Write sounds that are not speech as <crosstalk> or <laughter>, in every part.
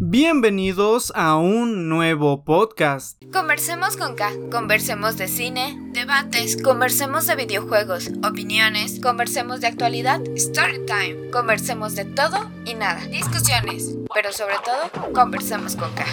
Bienvenidos a un nuevo podcast. Conversemos con K, conversemos de cine, debates, conversemos de videojuegos, opiniones, conversemos de actualidad, story time, conversemos de todo y nada, discusiones, pero sobre todo, conversemos con K.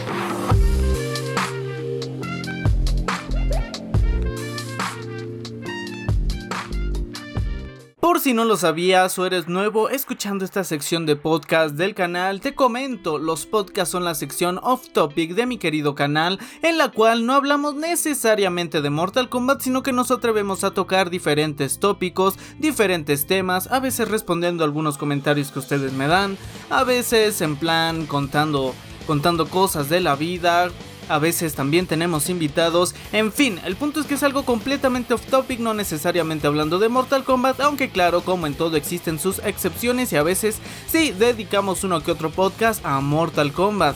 Por si no lo sabías o eres nuevo escuchando esta sección de podcast del canal, te comento, los podcasts son la sección off topic de mi querido canal, en la cual no hablamos necesariamente de Mortal Kombat, sino que nos atrevemos a tocar diferentes tópicos, diferentes temas, a veces respondiendo a algunos comentarios que ustedes me dan, a veces en plan contando contando cosas de la vida, a veces también tenemos invitados, en fin, el punto es que es algo completamente off topic, no necesariamente hablando de Mortal Kombat, aunque claro, como en todo existen sus excepciones y a veces sí dedicamos uno que otro podcast a Mortal Kombat.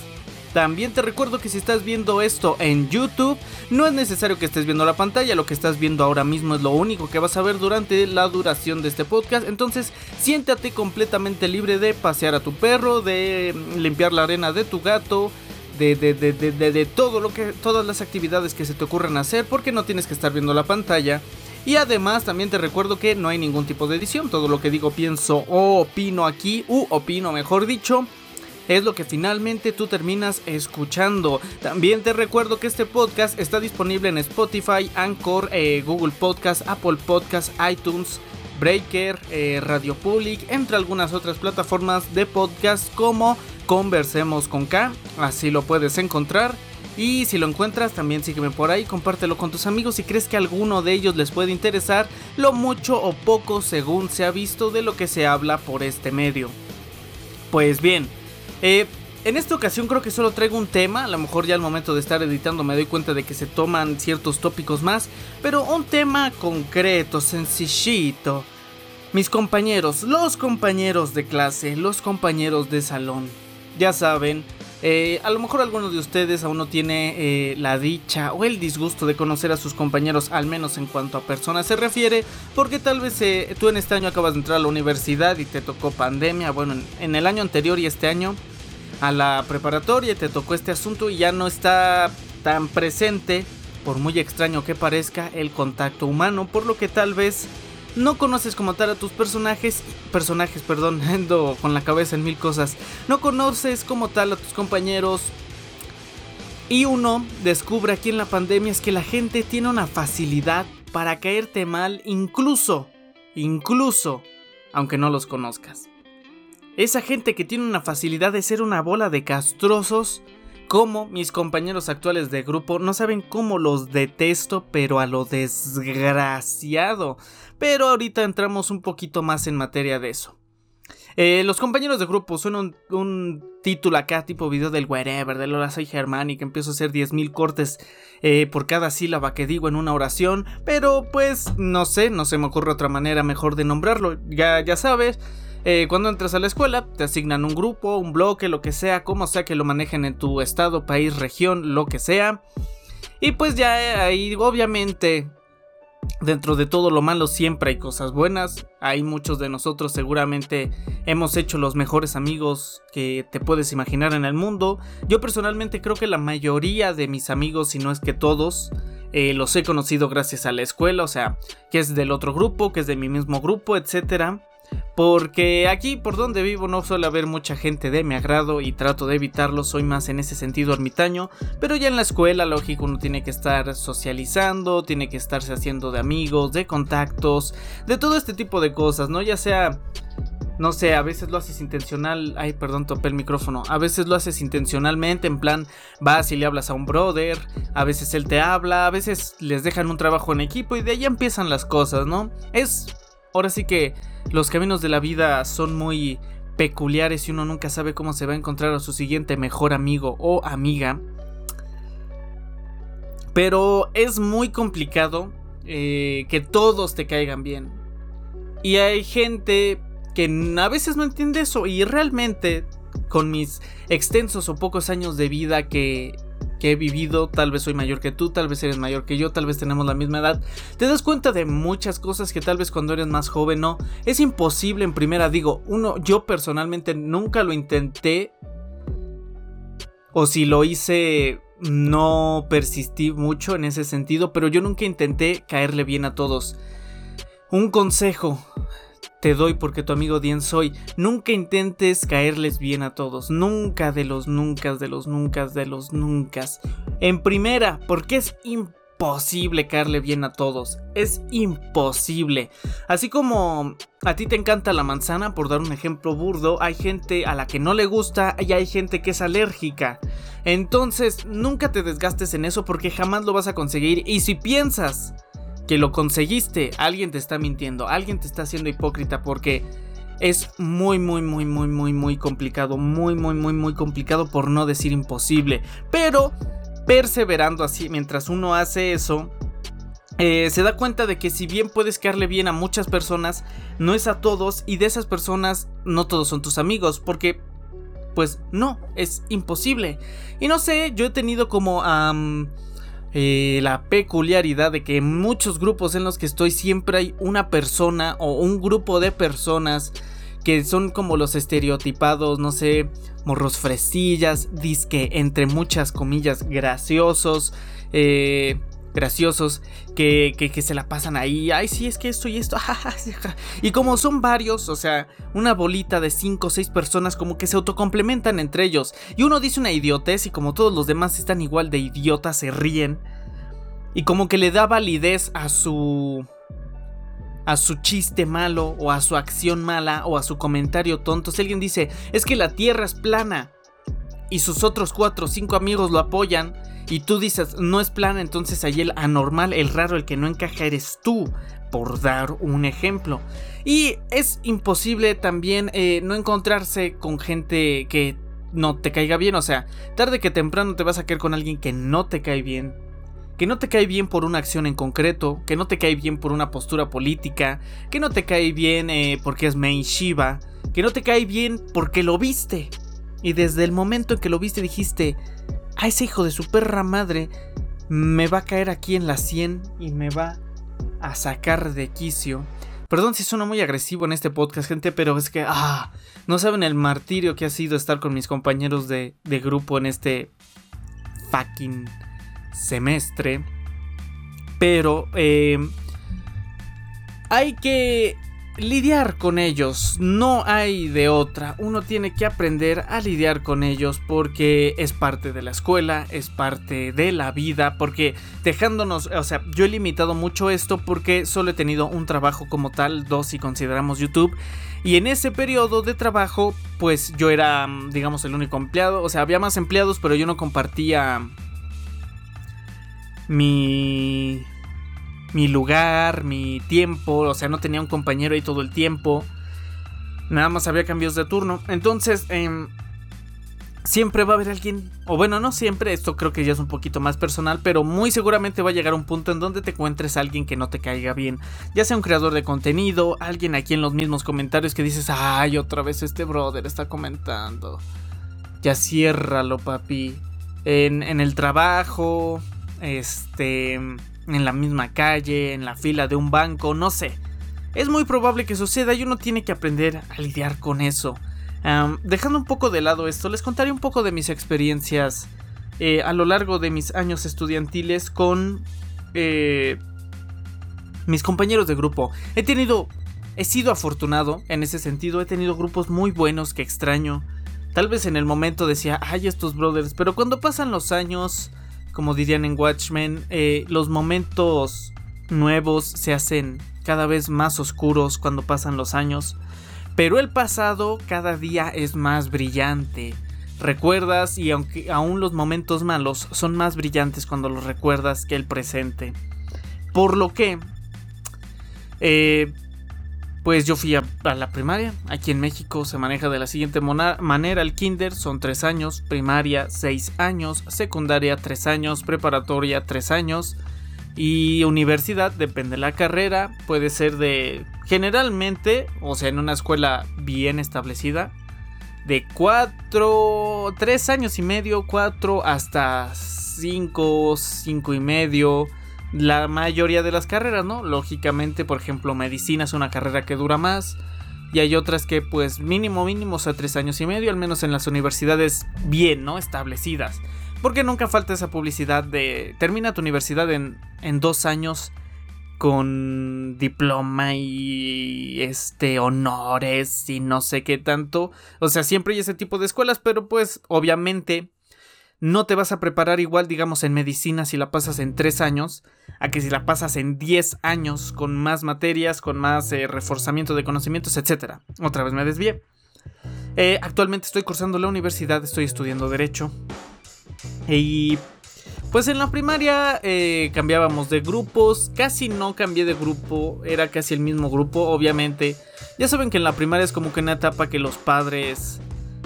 También te recuerdo que si estás viendo esto en YouTube, no es necesario que estés viendo la pantalla, lo que estás viendo ahora mismo es lo único que vas a ver durante la duración de este podcast, entonces siéntate completamente libre de pasear a tu perro, de limpiar la arena de tu gato, de, de, de, de, todo lo que, todas las actividades que se te ocurran hacer, porque no tienes que estar viendo la pantalla. Y además también te recuerdo que no hay ningún tipo de edición, todo lo que digo, pienso o opino aquí, u opino mejor dicho, es lo que finalmente tú terminas escuchando. También te recuerdo que este podcast está disponible en Spotify, Anchor, eh, Google Podcast, Apple Podcast, iTunes, Breaker, eh, Radio Public, entre algunas otras plataformas de podcast como Conversemos con K, así lo puedes encontrar. Y si lo encuentras, también sígueme por ahí, compártelo con tus amigos si crees que alguno de ellos les puede interesar lo mucho o poco según se ha visto de lo que se habla por este medio. Pues bien, eh, en esta ocasión creo que solo traigo un tema, a lo mejor ya al momento de estar editando me doy cuenta de que se toman ciertos tópicos más, pero un tema concreto, sencillito. Mis compañeros, los compañeros de clase, los compañeros de salón ya saben, eh, a lo mejor alguno de ustedes aún no tiene eh, la dicha o el disgusto de conocer a sus compañeros, al menos en cuanto a personas se refiere, porque tal vez eh, tú en este año acabas de entrar a la universidad y te tocó pandemia, bueno, en, el año anterior y este año a la preparatoria te tocó este asunto y ya no está tan presente, por muy extraño que parezca, el contacto humano, por lo que tal vez no conoces como tal a tus personajes, personajes, perdón, <laughs> ando con la cabeza en mil cosas, no conoces como tal a tus compañeros. Y uno descubre aquí en la pandemia es que la gente tiene una facilidad para caerte mal incluso, incluso, aunque no los conozcas. Esa gente que tiene una facilidad de ser una bola de castrosos, como mis compañeros actuales de grupo, no saben cómo los detesto, pero a lo desgraciado. Pero ahorita entramos un poquito más en materia de eso. Eh, los compañeros de grupo son un, título acá, tipo video del wherever, del hola soy que empiezo a hacer 10.000 cortes eh, por cada sílaba que digo en una oración. Pero pues no sé, no se me ocurre otra manera mejor de nombrarlo. Ya, ya sabes. Eh, cuando entras a la escuela, te asignan un grupo, un bloque, lo que sea, como sea que lo manejen en tu estado, país, región, lo que sea. Y pues ya ahí, obviamente, Dentro de todo lo malo siempre hay cosas buenas. Hay muchos de nosotros seguramente hemos hecho los mejores amigos que te puedes imaginar en el mundo. Yo personalmente creo que la mayoría de mis amigos, si no es que todos, eh, los he conocido gracias a la escuela. O sea, que es del otro grupo, que es de mi mismo grupo, etcétera. Porque aquí por donde vivo no suele haber mucha gente de mi agrado y trato de evitarlo, soy más en ese sentido ermitaño, pero ya en la escuela lógico uno tiene que estar socializando, tiene que estarse haciendo de amigos, de contactos, de todo este tipo de cosas, ¿no? Ya sea no sé, a veces lo haces intencional. Ay, perdón, topé el micrófono. A veces lo haces intencionalmente, en plan, vas y le hablas a un brother. A veces él te habla, a veces les dejan un trabajo en equipo y de ahí empiezan las cosas, ¿no? Es ahora sí que los caminos de la vida son muy peculiares y uno nunca sabe cómo se va a encontrar a su siguiente mejor amigo o amiga. Pero es muy complicado eh, que todos te caigan bien. Y hay gente que a veces no entiende eso y realmente con mis extensos o pocos años de vida que que he vivido, tal vez soy mayor que tú, tal vez eres mayor que yo, tal vez tenemos la misma edad, te das cuenta de muchas cosas que tal vez cuando eres más joven no, es imposible en primera, digo, uno, yo personalmente nunca lo intenté o si lo hice no persistí mucho en ese sentido, pero yo nunca intenté caerle bien a todos. Un consejo te doy porque tu amigo Dien soy, nunca intentes caerles bien a todos, nunca de los nunca, de los nunca, de los nunca. En primera, porque es imposible caerle bien a todos, es imposible. Así como a ti te encanta la manzana, por dar un ejemplo burdo, hay gente a la que no le gusta y hay gente que es alérgica. Entonces, nunca te desgastes en eso porque jamás lo vas a conseguir y si piensas que lo conseguiste, alguien te está mintiendo, alguien te está haciendo hipócrita porque es muy, muy, muy, muy, muy, muy complicado, muy, muy, muy, muy complicado por no decir imposible. Pero perseverando así, mientras uno hace eso, eh, se da cuenta de que si bien puedes quedarle bien a muchas personas, no es a todos y de esas personas no todos son tus amigos, porque pues no, es imposible. Y no sé, yo he tenido como... Eh, la peculiaridad de que en muchos grupos en los que estoy siempre hay una persona o un grupo de personas que son como los estereotipados, no sé, morros fresillas, disque entre muchas comillas graciosos, eh, graciosos que, que, se la pasan ahí. Ay, sí, es que esto y esto. <laughs> y como son varios, o sea, una bolita de 5 o 6 personas como que se autocomplementan entre ellos. Y uno dice una idiotez y como todos los demás están igual de idiotas, se ríen. Y como que le da validez a su... A su chiste malo, o a su acción mala, o a su comentario tonto. Si alguien dice, es que la tierra es plana, y sus otros 4 o 5 amigos lo apoyan, y tú dices, no es plan, entonces ahí el anormal, el raro, el que no encaja eres tú, por dar un ejemplo. Y es imposible también eh, no encontrarse con gente que no te caiga bien, o sea, tarde que temprano te vas a caer con alguien que no te cae bien. Que no te cae bien por una acción en concreto, que no te cae bien por una postura política, que no te cae bien eh, porque es main Shiva, que no te cae bien porque lo viste. Y desde el momento en que lo viste dijiste, a ese hijo de su perra madre me va a caer aquí en la 100 y me va a sacar de quicio. Perdón si suena muy agresivo en este podcast, gente, pero es que, ah, no saben el martirio que ha sido estar con mis compañeros de, de grupo en este fucking semestre. Pero, eh, hay que lidiar con ellos, no hay de otra, uno tiene que aprender a lidiar con ellos porque es parte de la escuela, es parte de la vida, porque dejándonos, o sea, yo he limitado mucho esto porque solo he tenido un trabajo como tal, dos si consideramos YouTube, y en ese periodo de trabajo, pues yo era, digamos, el único empleado, o sea, había más empleados, pero yo no compartía mi mi lugar, mi tiempo, o sea, no tenía un compañero ahí todo el tiempo. Nada más había cambios de turno. Entonces, em, siempre va a haber alguien, o bueno, no siempre, esto creo que ya es un poquito más personal, pero muy seguramente va a llegar un punto en donde te encuentres a alguien que no te caiga bien. Ya sea un creador de contenido, alguien aquí en los mismos comentarios que dices, ay, otra vez este brother está comentando. Ya ciérralo, papi. En, en el trabajo, este en la misma calle, en la fila de un banco, no sé. Es muy probable que suceda y uno tiene que aprender a lidiar con eso. dejando un poco de lado esto, les contaré un poco de mis experiencias eh, a lo largo de mis años estudiantiles con eh, mis compañeros de grupo. He tenido, he sido afortunado en ese sentido, he tenido grupos muy buenos que extraño. Tal vez en el momento decía, ay, estos brothers, pero cuando pasan los años como dirían en Watchmen, eh, los momentos nuevos se hacen cada vez más oscuros cuando pasan los años, pero el pasado cada día es más brillante. Recuerdas y aunque aún los momentos malos son más brillantes cuando los recuerdas que el presente. Por lo que eh, pues yo fui a, la primaria. Aquí en México se maneja de la siguiente manera. El kinder son 3 años, primaria 6 años, secundaria 3 años, preparatoria 3 años y universidad, depende de la carrera, puede ser de generalmente, o sea, en una escuela bien establecida, de 4, 3 años y medio, 4 hasta 5, 5 y medio la mayoría de las carreras, ¿no? Lógicamente, por ejemplo, medicina es una carrera que dura más. y hay otras que pues mínimo mínimo sea tres años y medio, al menos en las universidades bien, ¿no? Establecidas. Porque nunca falta esa publicidad de termina tu universidad en, en dos años con diploma y este honores y no sé qué tanto. O sea, siempre hay ese tipo de escuelas, pero pues obviamente no te vas a preparar igual, digamos, en medicina si la pasas en tres años, a que si la pasas en 10 años con más materias, con más eh, reforzamiento de conocimientos, etc. Otra vez me desvié. Eh, actualmente estoy cursando la universidad, estoy estudiando Derecho. Y pues en la primaria eh, cambiábamos de grupos, casi no cambié de grupo, era casi el mismo grupo, obviamente. Ya saben que en la primaria es como que una etapa que los padres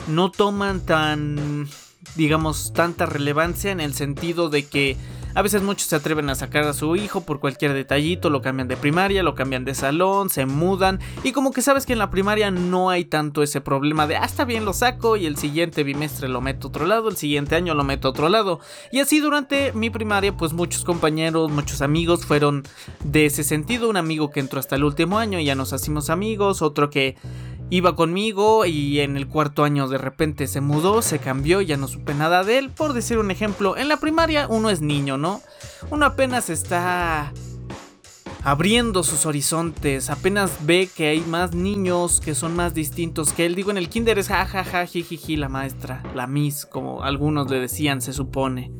no toman tan, digamos, tanta relevancia en el sentido de que a veces muchos se atreven a sacar a su hijo por cualquier detallito, lo cambian de primaria, lo cambian de salón, se mudan y como que sabes que en la primaria no hay tanto ese problema de, ah, está bien, lo saco y el siguiente bimestre lo meto a otro lado, el siguiente año lo meto a otro lado. Y así durante mi primaria, pues muchos compañeros, muchos amigos fueron de ese sentido, un amigo que entró hasta el último año y ya nos hacimos amigos, otro que iba conmigo y en el cuarto año de repente se mudó, se cambió, ya no supe nada de él. Por decir un ejemplo, en la primaria uno es niño, ¿no? Uno apenas está abriendo sus horizontes, apenas ve que hay más niños que son más distintos que él. Digo, en el kinder es jajaja, jijiji, la maestra, la miss, como algunos le decían, se supone.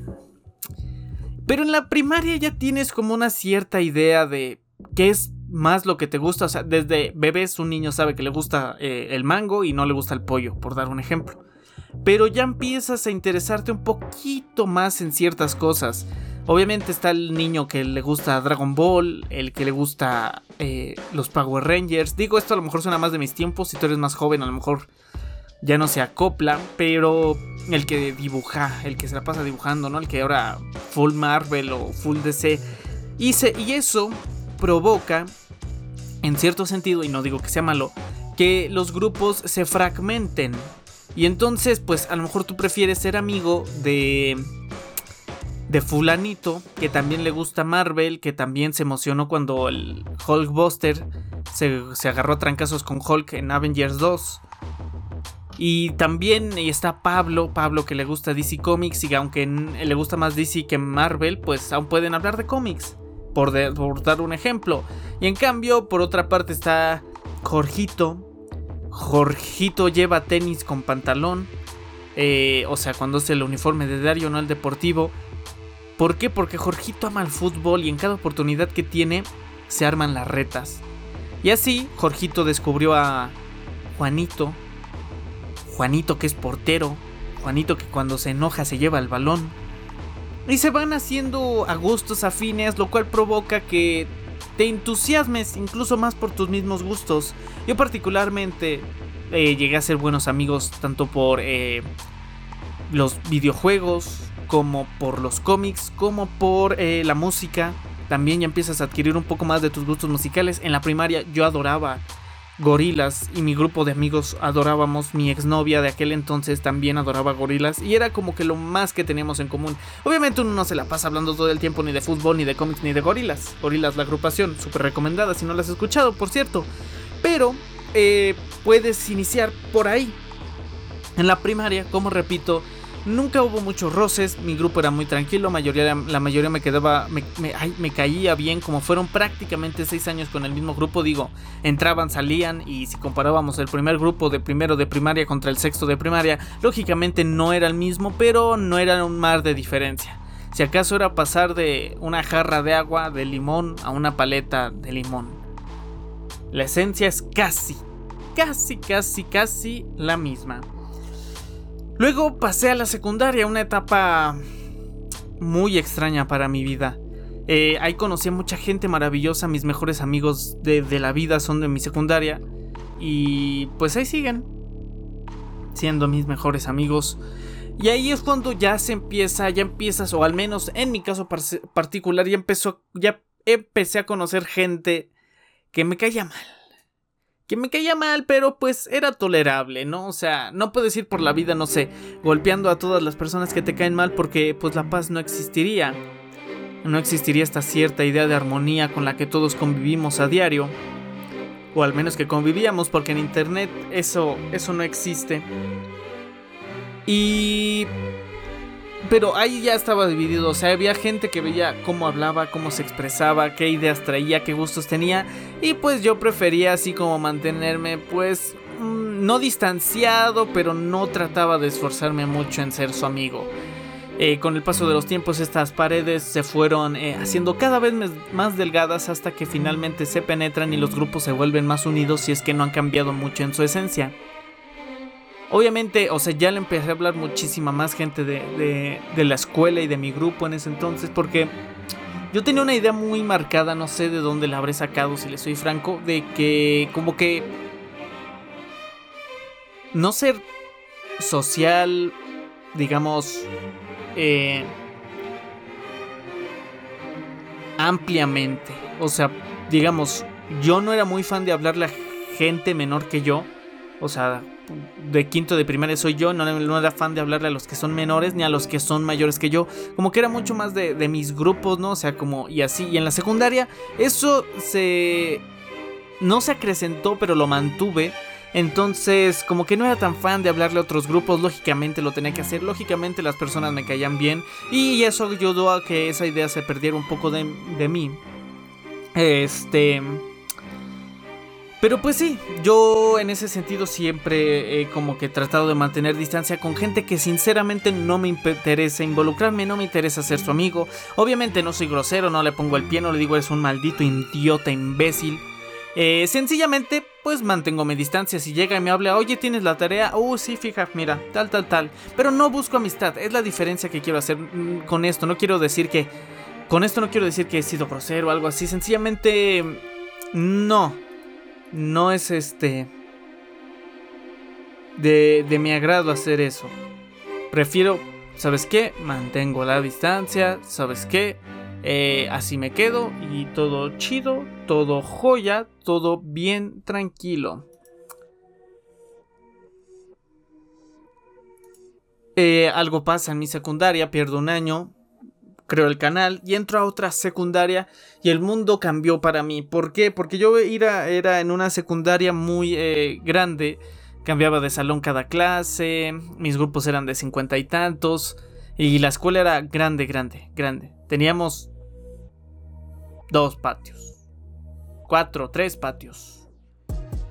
Pero en la primaria ya tienes como una cierta idea de qué es más lo que te gusta. O sea, desde bebés un niño sabe que le gusta eh, el mango y no le gusta el pollo, por dar un ejemplo. Pero ya empiezas a interesarte un poquito más en ciertas cosas. Obviamente está el niño que le gusta Dragon Ball, el que le gusta eh, los Power Rangers. Digo, esto a lo mejor suena más de mis tiempos. Si tú eres más joven, a lo mejor ya no se acopla. Pero el que dibuja, el que se la pasa dibujando, ¿no? El que ahora full Marvel o full DC. Y, y eso provoca en cierto sentido, y no digo que sea malo, que los grupos se fragmenten. Y entonces, pues a lo mejor tú prefieres ser amigo de de fulanito que también le gusta Marvel, que también se emocionó cuando el Hulkbuster se, se agarró a trancazos con Hulk en Avengers 2. Y también está Pablo, Pablo que le gusta DC Comics y aunque le gusta más DC que Marvel, pues aún pueden hablar de cómics por, dar un ejemplo. Y en cambio, por otra parte está Jorgito. Jorgito lleva tenis con pantalón. Eh, o sea, cuando es el uniforme de diario, no el deportivo. ¿Por qué? Porque Jorgito ama el fútbol y en cada oportunidad que tiene se arman las retas. Y así, Jorgito descubrió a Juanito. Juanito que es portero. Juanito que cuando se enoja se lleva el balón y se van haciendo a gustos afines, lo cual provoca que te entusiasmes incluso más por tus mismos gustos. Yo particularmente eh, llegué a ser buenos amigos tanto por eh, los videojuegos como por los cómics, como por eh, la música. También ya empiezas a adquirir un poco más de tus gustos musicales. En la primaria yo adoraba gorilas y mi grupo de amigos adorábamos, mi exnovia de aquel entonces también adoraba gorilas y era como que lo más que teníamos en común. Obviamente uno no se la pasa hablando todo el tiempo ni de fútbol, ni de cómics, ni de gorilas. Gorilas, la agrupación, súper recomendada si no la has escuchado, por cierto. Pero eh, puedes iniciar por ahí. En la primaria, como repito, Nunca hubo muchos roces, mi grupo era muy tranquilo, mayoría, la mayoría me quedaba, me, caía bien, como fueron prácticamente seis años con el mismo grupo, digo, entraban, salían y si comparábamos el primer grupo de primero de primaria contra el sexto de primaria, lógicamente no era el mismo, pero no era un mar de diferencia. Si acaso era pasar de una jarra de agua de limón a una paleta de limón. La esencia es casi, casi, casi, casi la misma. Luego pasé a la secundaria, una etapa muy extraña para mi vida. Eh, ahí conocí a mucha gente maravillosa, mis mejores amigos de, la vida son de mi secundaria. Y pues ahí siguen, siendo mis mejores amigos. Y ahí es cuando ya se empieza, ya empiezas, o al menos en mi caso particular, ya empezó, ya empecé a conocer gente que me caía mal que me caía mal, pero pues era tolerable, ¿no? O sea, no puedes ir por la vida, no sé, golpeando a todas las personas que te caen mal porque pues la paz no existiría. No existiría esta cierta idea de armonía con la que todos convivimos a diario. o al menos que convivíamos, porque en internet eso, eso no existe. Y... Pero ahí ya estaba dividido, o sea, había gente que veía cómo hablaba, cómo se expresaba, qué ideas traía, qué gustos tenía, y pues yo prefería así como mantenerme pues mm, no distanciado, pero no trataba de esforzarme mucho en ser su amigo. Eh, con el paso de los tiempos estas paredes se fueron eh, haciendo cada vez más delgadas hasta que finalmente se penetran y los grupos se vuelven más unidos si es que no han cambiado mucho en su esencia. Obviamente, o sea, ya le empecé a hablar muchísima más gente de, de la escuela y de mi grupo en ese entonces porque yo tenía una idea muy marcada, no sé de dónde la habré sacado si le soy franco, de que como que no ser social, digamos, eh, ampliamente. O sea, digamos, yo no era muy fan de hablarle a gente menor que yo. O sea, de quinto de primaria soy yo, no, no, era fan de hablarle a los que son menores ni a los que son mayores que yo. Como que era mucho más de, de mis grupos, ¿no? O sea, como y así. Y en la secundaria, eso se... No se acrecentó, pero lo mantuve entonces, como que no era tan fan de hablarle a otros grupos, lógicamente lo tenía que hacer, lógicamente las personas me caían bien y eso ayudó a que esa idea se perdiera un poco de, mí. Este... Pero pues sí, yo en ese sentido siempre he como que tratado de mantener distancia con gente que sinceramente no me interesa involucrarme, no me interesa ser su amigo. Obviamente no soy grosero, no le pongo el pie, no le digo eres un maldito idiota, imbécil. Eh, sencillamente, pues mantengo mi distancia. Si llega y me habla, oye, tienes la tarea, uh, sí, fija, mira, tal, tal, tal. Pero no busco amistad, es la diferencia que quiero hacer mm, con esto. No quiero decir que. Con esto no quiero decir que he sido grosero o algo así. Sencillamente. No. No es este. De, de mi agrado hacer eso. Prefiero, ¿sabes qué? Mantengo la distancia, ¿sabes qué? Eh, así me quedo y todo chido, todo joya, todo bien tranquilo. Eh, algo pasa en mi secundaria, pierdo un año, creo el canal y entro a otra secundaria y el mundo cambió para mí. ¿Por qué? Porque yo era, era en una secundaria muy eh, grande, cambiaba de salón cada clase, mis grupos eran de cincuenta y tantos y la escuela era grande, grande, grande. Teníamos dos patios. Cuatro, tres patios.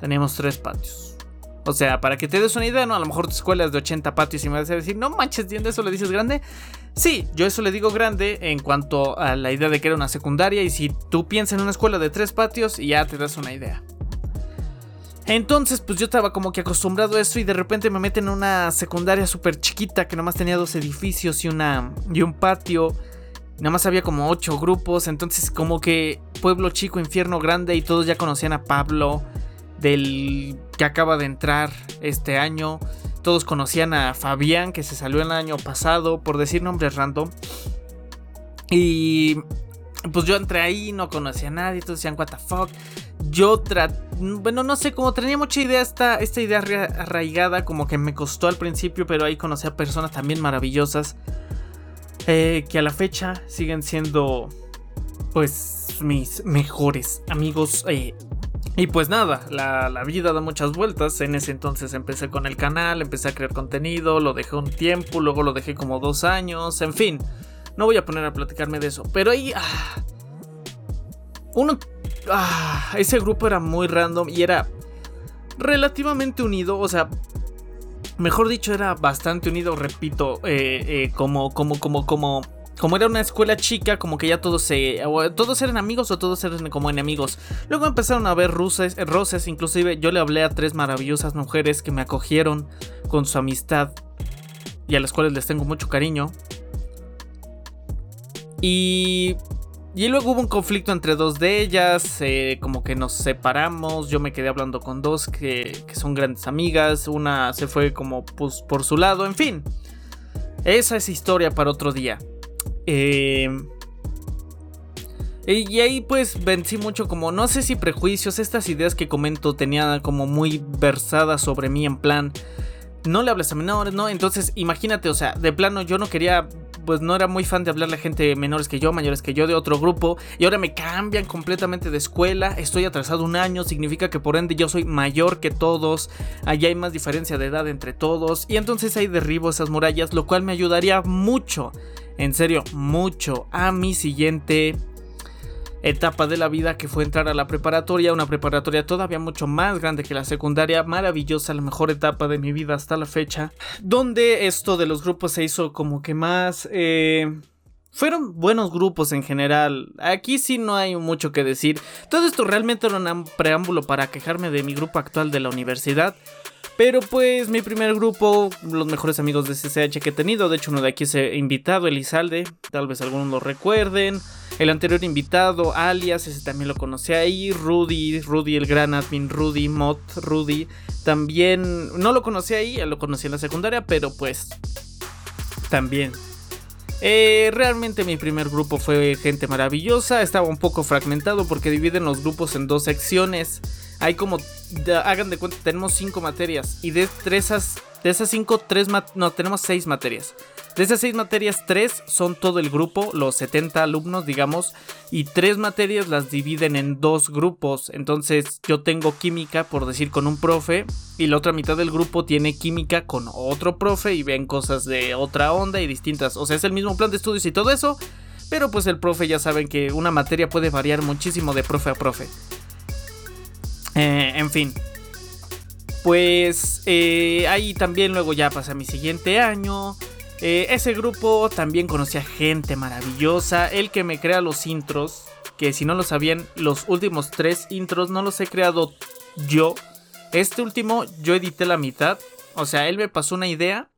Tenemos tres patios. O sea, para que te des una idea, ¿no? A lo mejor tu escuela es de 80 patios y me vas a decir, no manches, ¿de eso le dices grande? Sí, yo eso le digo grande en cuanto a la idea de que era una secundaria y si tú piensas en una escuela de tres patios, ya te das una idea. Entonces, pues yo estaba como que acostumbrado a eso y de repente me meten en una secundaria súper chiquita que nomás tenía dos edificios y, una, y un patio Nada más había como ocho grupos, entonces como que pueblo chico, infierno grande y todos ya conocían a Pablo del que acaba de entrar este año. Todos conocían a Fabián que se salió el año pasado, por decir nombres random. Y pues yo entré ahí, no conocía a nadie, todos decían what the fuck. Yo bueno, no sé, como tenía mucha idea esta, esta idea arraigada, como que me costó al principio, pero ahí conocí a personas también maravillosas. Eh, que a la fecha siguen siendo pues mis mejores amigos. Eh, y pues nada, la, la, vida da muchas vueltas. En ese entonces empecé con el canal, empecé a crear contenido, lo dejé un tiempo, luego lo dejé como dos años, en fin. No voy a poner a platicarme de eso. Pero ahí... Ah, uno... Ah, ese grupo era muy random y era relativamente unido. O sea, mejor dicho, era bastante unido, repito, eh, eh, como, como, como, como, como era una escuela chica, como que ya todos se, todos eran amigos o todos eran como enemigos. Luego empezaron a haber roces, roces, inclusive yo le hablé a tres maravillosas mujeres que me acogieron con su amistad y a las cuales les tengo mucho cariño. Y y luego hubo un conflicto entre dos de ellas, eh, como que nos separamos, yo me quedé hablando con dos que, son grandes amigas, una se fue como pues, por su lado, en fin. Esa es historia para otro día. Eh, y ahí pues vencí mucho como, no sé si prejuicios, estas ideas que comento tenía como muy versadas sobre mí en plan, no le hables a menores, ¿no? Entonces imagínate, o sea, de plano yo no quería pues no era muy fan de hablarle a gente menores que yo, mayores que yo de otro grupo. Y ahora me cambian completamente de escuela. Estoy atrasado un año, significa que por ende yo soy mayor que todos. Allá hay más diferencia de edad entre todos. Y entonces ahí derribo esas murallas, lo cual me ayudaría mucho. En serio, mucho a mi siguiente etapa de la vida que fue entrar a la preparatoria, una preparatoria todavía mucho más grande que la secundaria, maravillosa, la mejor etapa de mi vida hasta la fecha, donde esto de los grupos se hizo como que más... Eh, fueron buenos grupos en general. Aquí sí no hay mucho que decir. Todo esto realmente era un preámbulo para quejarme de mi grupo actual de la universidad. Pero pues mi primer grupo, los mejores amigos de CCH que he tenido, de hecho uno de aquí es invitado, Elizalde, tal vez algunos lo recuerden. El anterior invitado, alias, ese también lo conocí ahí. Rudy, Rudy, el gran admin, Rudy, Mott, Rudy. También no lo conocí ahí, lo conocí en la secundaria, pero pues también. Eh, realmente mi primer grupo fue gente maravillosa, estaba un poco fragmentado porque dividen los grupos en dos secciones. Hay como, hagan de cuenta, tenemos cinco materias y de, esas, de esas cinco, tres, no, tenemos seis materias. De esas seis materias, tres son todo el grupo, los 70 alumnos, digamos, y tres materias las dividen en dos grupos. Entonces yo tengo química, por decir, con un profe, y la otra mitad del grupo tiene química con otro profe y ven cosas de otra onda y distintas. O sea, es el mismo plan de estudios y todo eso, pero pues el profe ya saben que una materia puede variar muchísimo de profe a profe. Eh, en fin, pues eh, ahí también luego ya pasa mi siguiente año. Eh, ese grupo también conocía gente maravillosa. El que me crea los intros, que si no lo sabían, los últimos tres intros no los he creado yo. Este último yo edité la mitad. O sea, él me pasó una idea.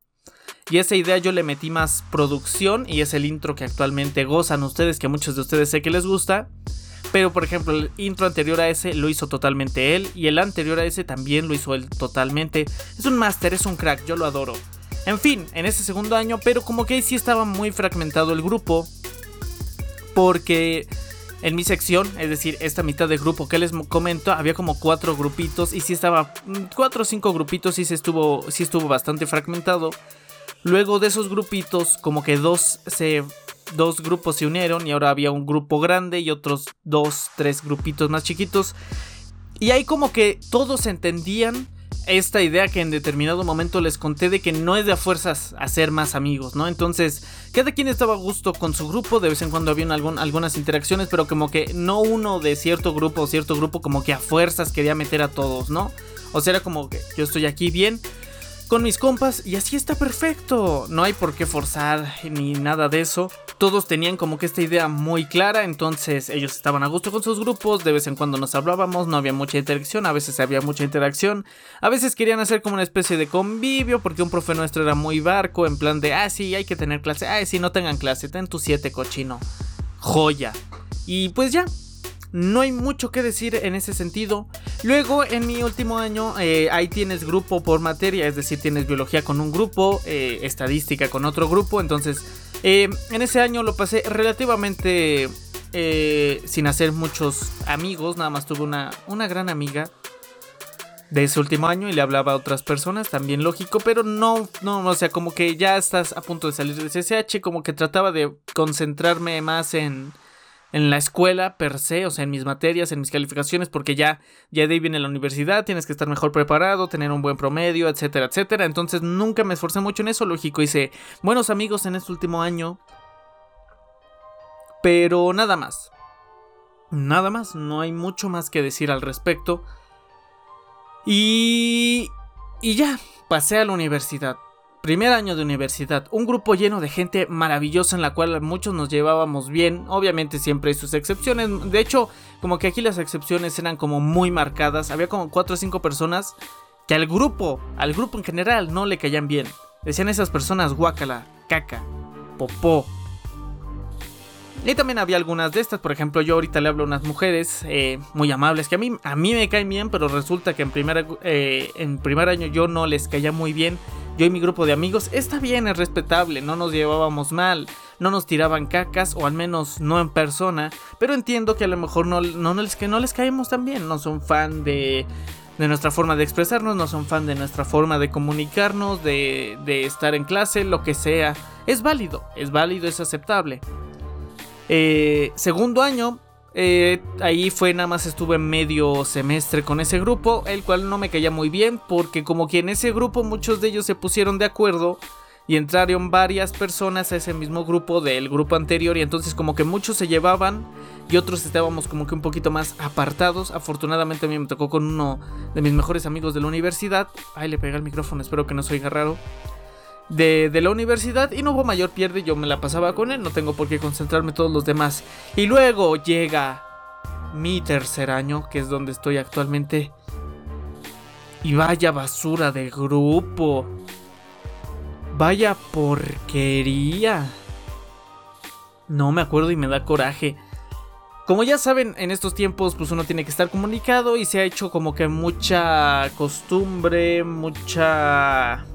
Y esa idea yo le metí más producción. Y es el intro que actualmente gozan ustedes, que a muchos de ustedes sé que les gusta. Pero por ejemplo, el intro anterior a ese lo hizo totalmente él. Y el anterior a ese también lo hizo él totalmente. Es un máster, es un crack, yo lo adoro. En fin, en ese segundo año, pero como que sí estaba muy fragmentado el grupo. Porque en mi sección, es decir, esta mitad de grupo que les comento, había como cuatro grupitos. Y sí estaba. Mm, cuatro o cinco grupitos y sí estuvo. Sí estuvo bastante fragmentado. Luego de esos grupitos, como que dos se. Dos grupos se unieron y ahora había un grupo grande y otros dos, tres grupitos más chiquitos. Y ahí como que todos entendían esta idea que en determinado momento les conté de que no es de a fuerzas hacer más amigos, ¿no? Entonces, cada quien estaba a gusto con su grupo, de vez en cuando habían algunas interacciones, pero como que no uno de cierto grupo o cierto grupo como que a fuerzas quería meter a todos, ¿no? O sea, era como que yo estoy aquí bien, con mis compas y así está perfecto. No hay por qué forzar ni nada de eso. Todos tenían como que esta idea muy clara, entonces ellos estaban a gusto con sus grupos, de vez en cuando nos hablábamos, no había mucha interacción, a veces había mucha interacción, a veces querían hacer como una especie de convivio porque un profe nuestro era muy barco, en plan de, ah, sí, hay que tener clase, ah, sí, no tengan clase, ten tu siete cochino. Joya. Y pues ya, no hay mucho que decir en ese sentido. Luego, en mi último año, eh, ahí tienes grupo por materia, es decir, tienes biología con un grupo, eh, estadística con otro grupo. Entonces, eh, en ese año lo pasé relativamente sin hacer muchos amigos, nada más tuve una, una gran amiga de ese último año y le hablaba a otras personas, también lógico, pero no, no, o sea, como que ya estás a punto de salir del CSH, como que trataba de concentrarme más en en la escuela per se, o sea, en mis materias, en mis calificaciones, porque ya, ya de ahí viene la universidad, tienes que estar mejor preparado, tener un buen promedio, etcétera, etcétera. Entonces nunca me esforcé mucho en eso, lógico, hice buenos amigos en este último año, pero nada más. Nada más, no hay mucho más que decir al respecto. Y... Y ya, pasé a la universidad. Primer año de universidad, un grupo lleno de gente maravillosa en la cual muchos nos llevábamos bien, obviamente siempre hay sus excepciones, de hecho como que aquí las excepciones eran como muy marcadas, había como 4 o 5 personas que al grupo, al grupo en general no le caían bien, decían esas personas guácala, caca, popó, y también había algunas de estas, por ejemplo, yo ahorita le hablo a unas mujeres eh, muy amables que a mí, a mí me caen bien, pero resulta que en primer, eh, en primer año yo no les caía muy bien. Yo y mi grupo de amigos, está bien, es respetable, no nos llevábamos mal, no nos tiraban cacas, o al menos no en persona, pero entiendo que a lo mejor no, no, les, que no les caemos tan bien, no son fan de de nuestra forma de expresarnos, no son fan de nuestra forma de comunicarnos, de, de estar en clase, lo que sea. Es válido, es válido, es aceptable. Eh, segundo año, eh, ahí fue nada más estuve medio semestre con ese grupo, el cual no me caía muy bien porque como que en ese grupo muchos de ellos se pusieron de acuerdo y entraron varias personas a ese mismo grupo del grupo anterior y entonces como que muchos se llevaban y otros estábamos como que un poquito más apartados. Afortunadamente a mí me tocó con uno de mis mejores amigos de la universidad. Ay, le pegué el micrófono, espero que no soy raro. De, de, la universidad y no hubo mayor pierde, yo me la pasaba con él, no tengo por qué concentrarme todos los demás. Y luego llega mi tercer año, que es donde estoy actualmente. Y vaya basura de grupo. Vaya porquería. No me acuerdo y me da coraje. Como ya saben, en estos tiempos pues uno tiene que estar comunicado y se ha hecho como que mucha costumbre, mucha...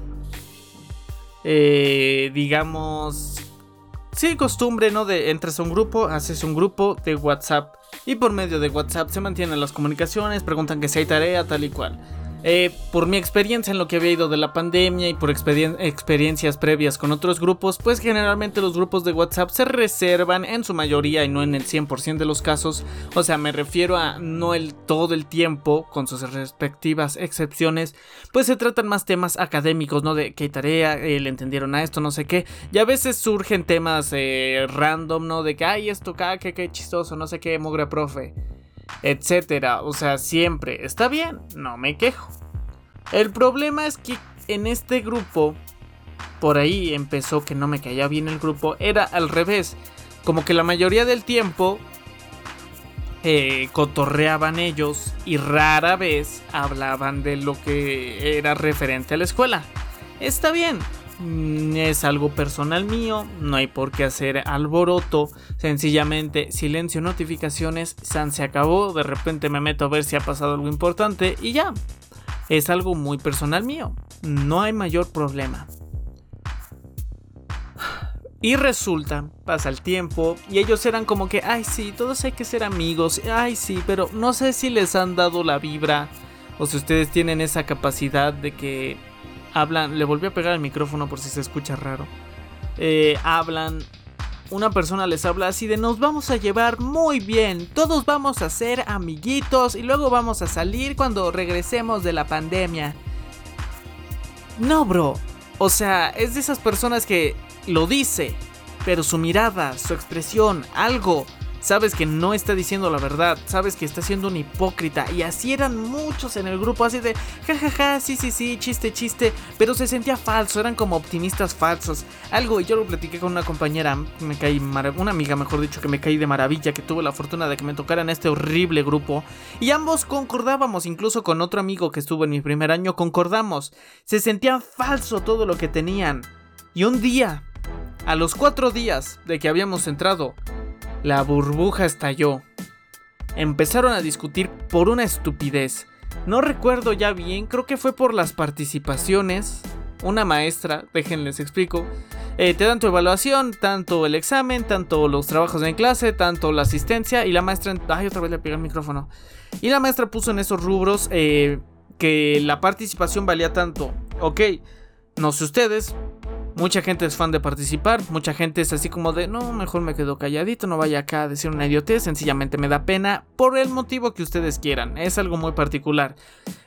Eh, digamos... Sí, costumbre, ¿no? De entras a un grupo, haces un grupo de WhatsApp y por medio de WhatsApp se mantienen las comunicaciones, preguntan que si hay tarea, tal y cual. Eh, por mi experiencia en lo que había ido de la pandemia y por experiencias previas con otros grupos, pues generalmente los grupos de WhatsApp se reservan en su mayoría y no en el 100% de los casos. O sea, me refiero a no el todo el tiempo, con sus respectivas excepciones, pues se tratan más temas académicos, ¿no? De qué tarea, eh, le entendieron a esto, no sé qué. Y a veces surgen temas eh, random, ¿no? De que, ay, esto, que qué chistoso, no sé qué, mugre profe etcétera. O sea, siempre está bien, no me quejo. El problema es que en este grupo, por ahí empezó que no me caía bien el grupo, era al revés. Como que la mayoría del tiempo eh, cotorreaban ellos y rara vez hablaban de lo que era referente a la escuela. Está bien, es algo personal mío, no hay por qué hacer alboroto, sencillamente silencio notificaciones, San se acabó, de repente me meto a ver si ha pasado algo importante y ya. Es algo muy personal mío, no hay mayor problema. Y resulta, pasa el tiempo y ellos eran como que, ay sí, todos hay que ser amigos, ay sí, pero no sé si les han dado la vibra o si ustedes tienen esa capacidad de que hablan, le volví a pegar el micrófono por si se escucha raro. Eh, hablan, una persona les habla así de nos vamos a llevar muy bien, todos vamos a ser amiguitos y luego vamos a salir cuando regresemos de la pandemia. No, bro. O sea, es de esas personas que lo dice, pero su mirada, su expresión, algo sabes que no está diciendo la verdad, sabes que está siendo un hipócrita. Y así eran muchos en el grupo, así de jajaja, ja, ja, sí, sí, sí, chiste, chiste. Pero se sentía falso, eran como optimistas falsos. Algo, y yo lo platiqué con una compañera, me caí, una amiga, mejor dicho, que me caí de maravilla, que tuve la fortuna de que me tocara en este horrible grupo. Y ambos concordábamos, incluso con otro amigo que estuvo en mi primer año, concordamos. Se sentía falso todo lo que tenían. Y un día, a los cuatro días de que habíamos entrado, la burbuja estalló. Empezaron a discutir por una estupidez. No recuerdo ya bien, creo que fue por las participaciones. Una maestra, déjenles explico. Eh, te dan tu evaluación, tanto el examen, tanto los trabajos en clase, tanto la asistencia. Y la maestra. Ay, otra vez le pegué el micrófono. Y la maestra puso en esos rubros eh, que la participación valía tanto. Ok, no sé ustedes, Mucha gente es fan de participar, mucha gente es así como de, no, mejor me quedo calladito, no vaya acá a decir una idiotez, sencillamente me da pena por el motivo que ustedes quieran, es algo muy particular.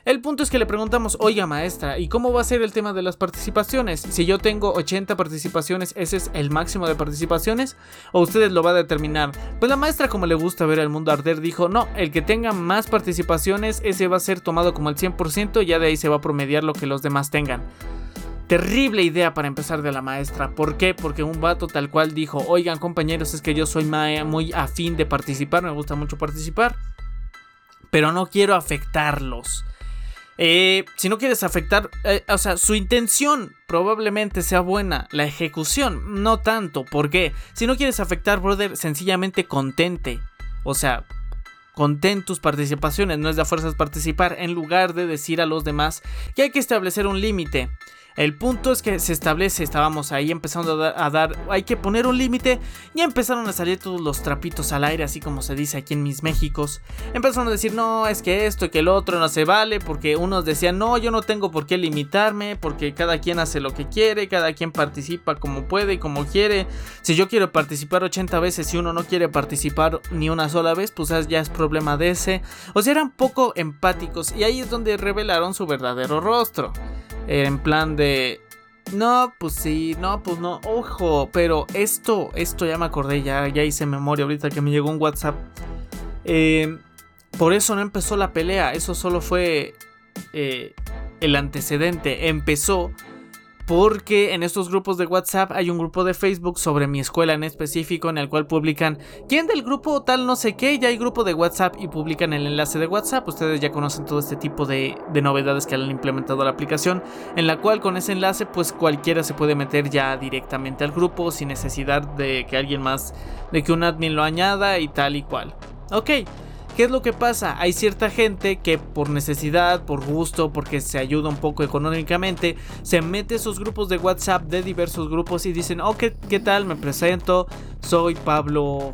El punto es que le preguntamos, oiga maestra, ¿y cómo va a ser el tema de las participaciones? Si yo tengo 80 participaciones, ¿ese es el máximo de participaciones? ¿O ustedes lo va a determinar? Pues la maestra, como le gusta ver el mundo arder, dijo, no, el que tenga más participaciones, ese va a ser tomado como el 100% y ya de ahí se va a promediar lo que los demás tengan. Terrible idea para empezar de la maestra. ¿Por qué? Porque un vato tal cual dijo, oigan compañeros, es que yo soy muy afín de participar, me gusta mucho participar, pero no quiero afectarlos. Eh, si no quieres afectar, eh, o sea, su intención probablemente sea buena, la ejecución no tanto. ¿Por qué? Si no quieres afectar, brother, sencillamente contente. O sea, contén tus participaciones, no es de fuerzas participar, en lugar de decir a los demás que hay que establecer un límite. El punto es que se establece, estábamos ahí empezando a dar, hay que poner un límite y empezaron a salir todos los trapitos al aire, así como se dice aquí en mis Méxicos. Empezaron a decir, no, es que esto que el otro no se vale, porque unos decían, no, yo no tengo por qué limitarme, porque cada quien hace lo que quiere, cada quien participa como puede y como quiere. Si yo quiero participar 80 veces y uno no quiere participar ni una sola vez, pues ya es problema de ese. O sea, eran poco empáticos y ahí es donde revelaron su verdadero rostro en plan de... No, pues sí, no, pues no, ojo, pero esto, esto ya me acordé, ya, ya hice memoria ahorita que me llegó un WhatsApp. Eh, por eso no empezó la pelea, eso solo fue eh, el antecedente. Empezó porque en estos grupos de WhatsApp hay un grupo de Facebook sobre mi escuela en específico en el cual publican quién del grupo tal no sé qué, ya hay grupo de WhatsApp y publican el enlace de WhatsApp, ustedes ya conocen todo este tipo de, novedades que han implementado la aplicación, en la cual con ese enlace pues cualquiera se puede meter ya directamente al grupo sin necesidad de que alguien más, de que un admin lo añada y tal y cual. Ok, ¿Qué es lo que pasa? Hay cierta gente que por necesidad, por gusto, porque se ayuda un poco económicamente, se mete a esos grupos de WhatsApp de diversos grupos y dicen, oh, ¿qué, tal? Me presento, soy Pablo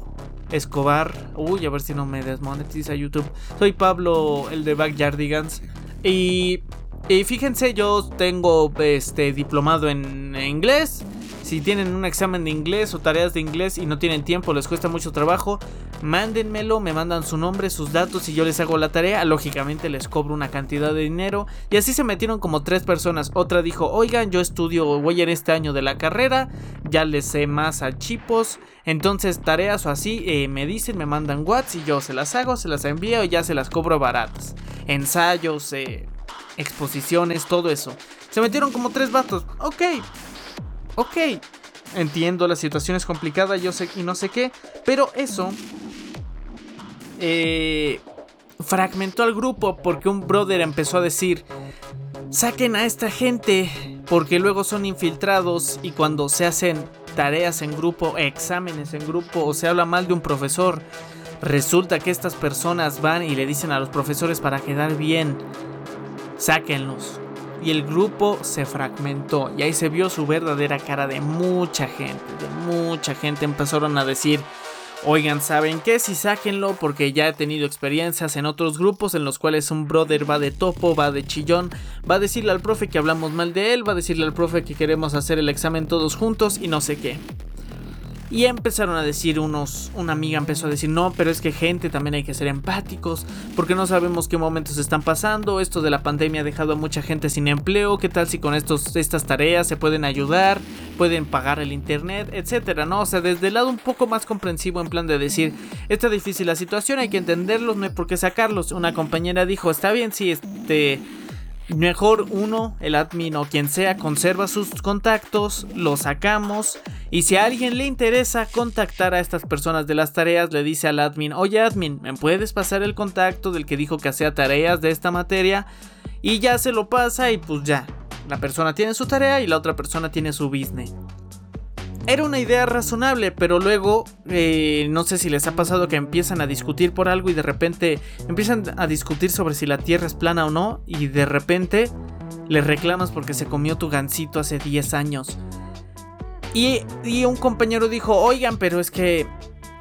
Escobar. Uy, a ver si no me desmonetiza YouTube. Soy Pablo, el de Backyardigans. Y, y fíjense, yo tengo este diplomado en inglés. Si tienen un examen de inglés o tareas de inglés y no tienen tiempo, les cuesta mucho trabajo, mándenmelo, me mandan su nombre, sus datos y yo les hago la tarea. Lógicamente les cobro una cantidad de dinero. Y así se metieron como tres personas. Otra dijo, oigan, yo estudio, voy en este año de la carrera, ya les sé más a chipos. Entonces tareas o así eh, me dicen, me mandan WhatsApp y yo se las hago, se las envío y ya se las cobro baratas. Ensayos, eh, exposiciones, todo eso. Se metieron como tres vatos. Ok, ok, entiendo, la situación es complicada, yo sé y no sé qué, pero eso eh, fragmentó al grupo porque un brother empezó a decir, saquen a esta gente porque luego son infiltrados y cuando se hacen tareas en grupo, exámenes en grupo o se habla mal de un profesor, resulta que estas personas van y le dicen a los profesores para quedar bien, sáquenlos y el grupo se fragmentó y ahí se vio su verdadera cara de mucha gente, de mucha gente empezaron a decir, oigan, ¿saben qué? Si sáquenlo porque ya he tenido experiencias en otros grupos en los cuales un brother va de topo, va de chillón, va a decirle al profe que hablamos mal de él, va a decirle al profe que queremos hacer el examen todos juntos y no sé qué. Y empezaron a decir unos, una amiga empezó a decir, no, pero es que gente también hay que ser empáticos, porque no sabemos qué momentos están pasando, esto de la pandemia ha dejado a mucha gente sin empleo, qué tal si con estos, estas tareas se pueden ayudar, pueden pagar el internet, etcétera, ¿no? O sea, desde el lado un poco más comprensivo en plan de decir, está difícil la situación, hay que entenderlos, no hay por qué sacarlos. Una compañera dijo, está bien, sí, este Mejor uno, el admin o quien sea, conserva sus contactos, los sacamos y si a alguien le interesa contactar a estas personas de las tareas, le dice al admin, oye admin, ¿me puedes pasar el contacto del que dijo que hacía tareas de esta materia? Y ya se lo pasa y pues ya, la persona tiene su tarea y la otra persona tiene su business. Era una idea razonable, pero luego eh, no sé si les ha pasado que empiezan a discutir por algo y de repente empiezan a discutir sobre si la Tierra es plana o no y de repente le reclamas porque se comió tu gancito hace 10 años. Y, y un compañero dijo, oigan, pero es que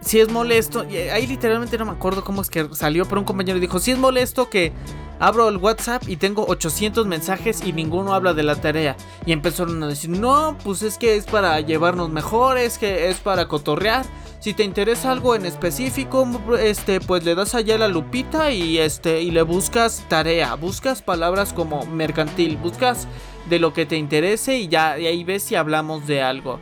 si es molesto, y ahí literalmente no me acuerdo cómo es que salió, pero un compañero dijo, si es molesto que Abro el WhatsApp y tengo 800 mensajes y ninguno habla de la tarea. Y empezaron a decir, no, pues es que es para llevarnos mejor, es que es para cotorrear. Si te interesa algo en específico, este, pues le das allá la lupita y este, y le buscas tarea, buscas palabras como mercantil, buscas de lo que te interese y ya y ahí ves si hablamos de algo.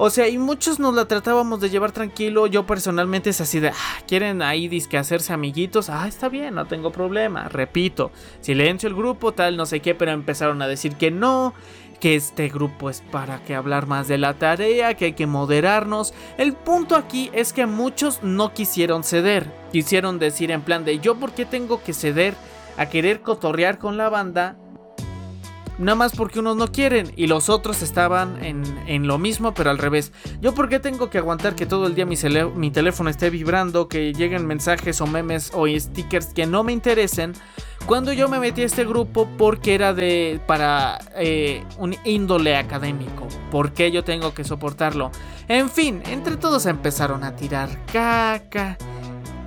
O sea, y muchos nos la tratábamos de llevar tranquilo. Yo personalmente es así de, ah, quieren ahí disque hacerse amiguitos. Ah, está bien, no tengo problema. Repito, silencio el grupo, tal, no sé qué, pero empezaron a decir que no, que este grupo es para que hablar más de la tarea, que hay que moderarnos. El punto aquí es que muchos no quisieron ceder. Quisieron decir en plan de, yo por qué tengo que ceder a querer cotorrear con la banda Nada más porque unos no quieren y los otros estaban en, lo mismo, pero al revés. Yo por qué tengo que aguantar que todo el día mi, mi teléfono esté vibrando, que lleguen mensajes o memes o stickers que no me interesen, Cuando yo me metí a este grupo porque era de para eh, un índole académico, ¿por qué yo tengo que soportarlo? En fin, entre todos empezaron a tirar caca,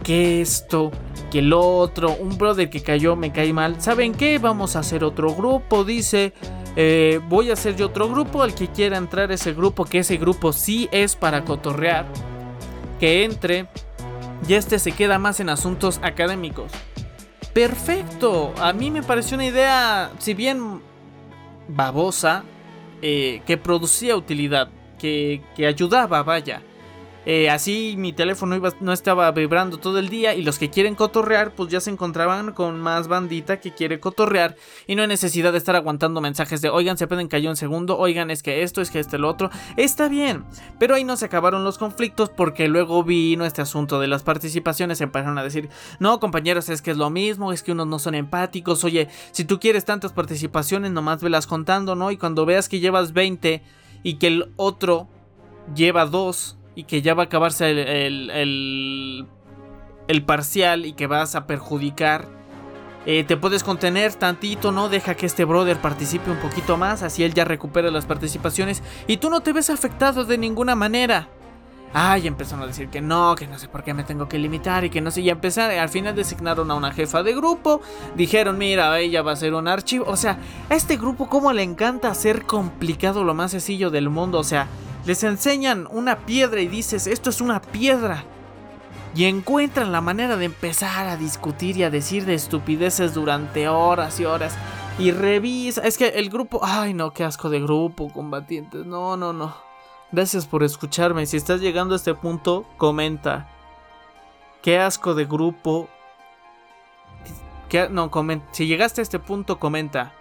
que esto, que el otro, un brother que cayó me cae mal. ¿Saben qué? Vamos a hacer otro grupo, dice. Eh, voy a hacer yo otro grupo, al que quiera entrar ese grupo, que ese grupo sí es para cotorrear, que entre y este se queda más en asuntos académicos. Perfecto, a mí me pareció una idea, si bien babosa, eh, que producía utilidad, que, que ayudaba, vaya. Eh, así mi teléfono no estaba vibrando todo el día y los que quieren cotorrear pues ya se encontraban con más bandita que quiere cotorrear y no hay necesidad de estar aguantando mensajes de oigan se pueden caer un segundo, oigan es que esto, es que este lo otro, está bien, pero ahí no se acabaron los conflictos porque luego vino este asunto de las participaciones, empezaron a decir no compañeros es que es lo mismo, es que unos no son empáticos, oye si tú quieres tantas participaciones nomás velas contando, ¿no? Y cuando veas que llevas 20 y que el otro lleva 2 y que ya va a acabarse el, el, parcial y que vas a perjudicar, eh, te puedes contener tantito, ¿no? Deja que este brother participe un poquito más, así él ya recupera las participaciones y tú no te ves afectado de ninguna manera. Ay, empezaron a decir que no, que no sé por qué me tengo que limitar y que no sé. Y empezar, al final designaron a una jefa de grupo. Dijeron, mira, ella va a ser un archivo. O sea, a este grupo, ¿cómo le encanta hacer complicado lo más sencillo del mundo? O sea, les enseñan una piedra y dices, esto es una piedra. Y encuentran la manera de empezar a discutir y a decir de estupideces durante horas y horas. Y revisa. Es que el grupo. Ay, no, qué asco de grupo, combatientes. No, no, no. Gracias por escucharme. Si estás llegando a este punto, comenta. Qué asco de grupo. No, comenta. Si llegaste a este punto, comenta.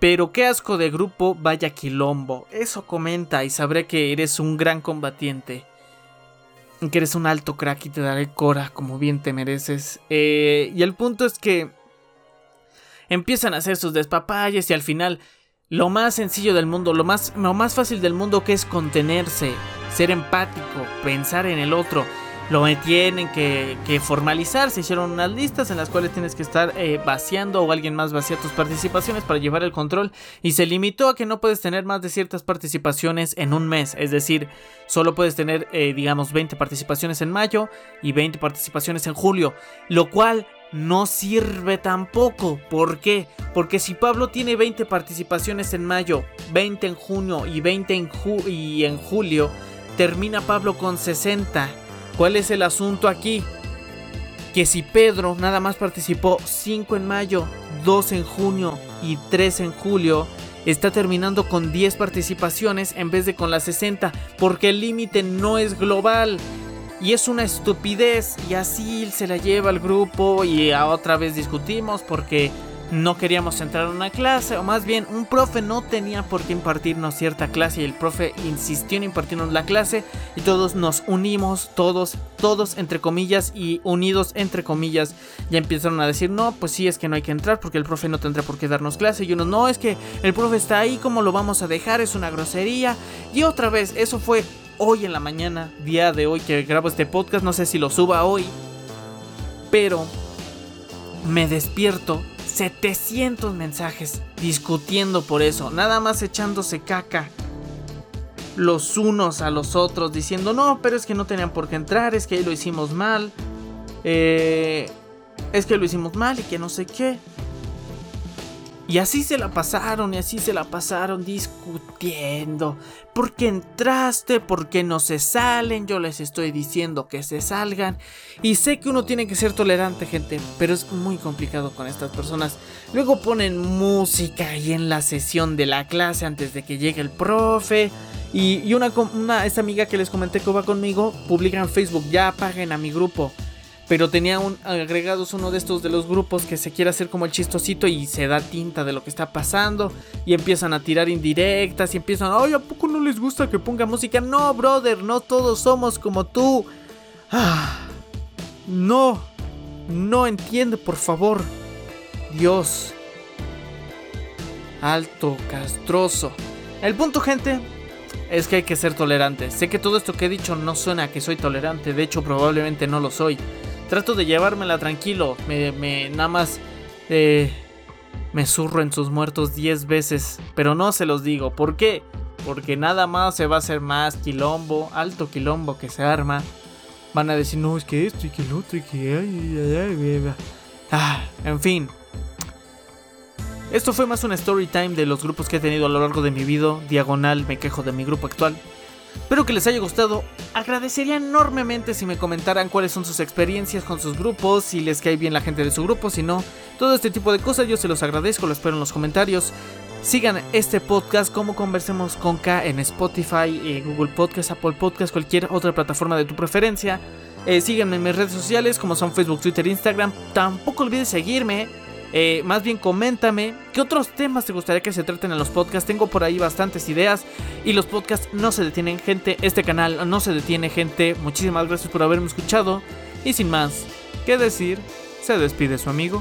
Pero qué asco de grupo, vaya quilombo. Eso comenta y sabré que eres un gran combatiente. Que eres un alto crack y te daré cora como bien te mereces. Eh, y el punto es que empiezan a hacer sus despapalles y al final lo más sencillo del mundo, lo más, lo más fácil del mundo que es contenerse, ser empático, pensar en el otro lo tienen que, formalizar. Se hicieron unas listas en las cuales tienes que estar eh, vaciando o alguien más vacía tus participaciones para llevar el control. Y se limitó a que no puedes tener más de ciertas participaciones en un mes. Es decir, solo puedes tener, eh, digamos, 20 participaciones en mayo y 20 participaciones en julio. Lo cual no sirve tampoco. ¿Por qué? Porque si Pablo tiene 20 participaciones en mayo, 20 en junio y 20 en, y en julio, termina Pablo con 60 ¿Cuál es el asunto aquí? Que si Pedro nada más participó 5 en mayo, 2 en junio y 3 en julio, está terminando con 10 participaciones en vez de con las 60, porque el límite no es global. Y es una estupidez y así se la lleva el grupo y otra vez discutimos porque no queríamos entrar a una clase, o más bien un profe no tenía por qué impartirnos cierta clase y el profe insistió en impartirnos la clase y todos nos unimos, todos, todos entre comillas y unidos entre comillas, ya empezaron a decir, no, pues sí, es que no hay que entrar porque el profe no tendrá por qué darnos clase y uno, no, es que el profe está ahí, ¿cómo lo vamos a dejar? Es una grosería. Y otra vez, eso fue hoy en la mañana, día de hoy que grabo este podcast, no sé si lo suba hoy, pero me despierto 700 mensajes discutiendo por eso, nada más echándose caca los unos a los otros, diciendo, no, pero es que no tenían por qué entrar, es que lo hicimos mal, eh, es que lo hicimos mal y que no sé qué. Y así se la pasaron y así se la pasaron discutiendo. ¿Por qué entraste? ¿Por qué no se salen? Yo les estoy diciendo que se salgan. Y sé que uno tiene que ser tolerante, gente, pero es muy complicado con estas personas. Luego ponen música ahí en la sesión de la clase antes de que llegue el profe. Y, una, una, esta amiga que les comenté que va conmigo publica en Facebook, ya apaguen a mi grupo pero tenía un, agregados uno de estos de los grupos que se quiere hacer como el chistosito y se da tinta de lo que está pasando y empiezan a tirar indirectas y empiezan, ay, ¿a poco no les gusta que ponga música? No, brother, no todos somos como tú. Ah, no, no entiende, por favor. Dios. Alto, castroso. El punto, gente, es que hay que ser tolerante. Sé que todo esto que he dicho no suena a que soy tolerante, de hecho probablemente no lo soy Trato de llevármela tranquilo. Me, me nada más eh, me zurro en sus muertos 10 veces. Pero no se los digo. ¿Por qué? Porque nada más se va a hacer más quilombo, alto quilombo que se arma. Van a decir, no, es que esto y que el otro y que... Ah, en fin. Esto fue más un story time de los grupos que he tenido a lo largo de mi vida. Diagonal, me quejo de mi grupo actual. Espero que les haya gustado. Agradecería enormemente si me comentaran cuáles son sus experiencias con sus grupos, si les cae bien la gente de su grupo, si no, todo este tipo de cosas yo se los agradezco, lo espero en los comentarios. Sigan este podcast como Conversemos con K en Spotify, eh, Google Podcast, Apple Podcast, cualquier otra plataforma de tu preferencia. Eh, síganme en mis redes sociales como son Facebook, Twitter, Instagram. Tampoco olvides seguirme. Eh, más bien coméntame qué otros temas te gustaría que se traten en los podcasts. Tengo por ahí bastantes ideas y los podcasts no se detienen, gente. Este canal no se detiene, gente. Muchísimas gracias por haberme escuchado. Y sin más que decir, se despide su amigo.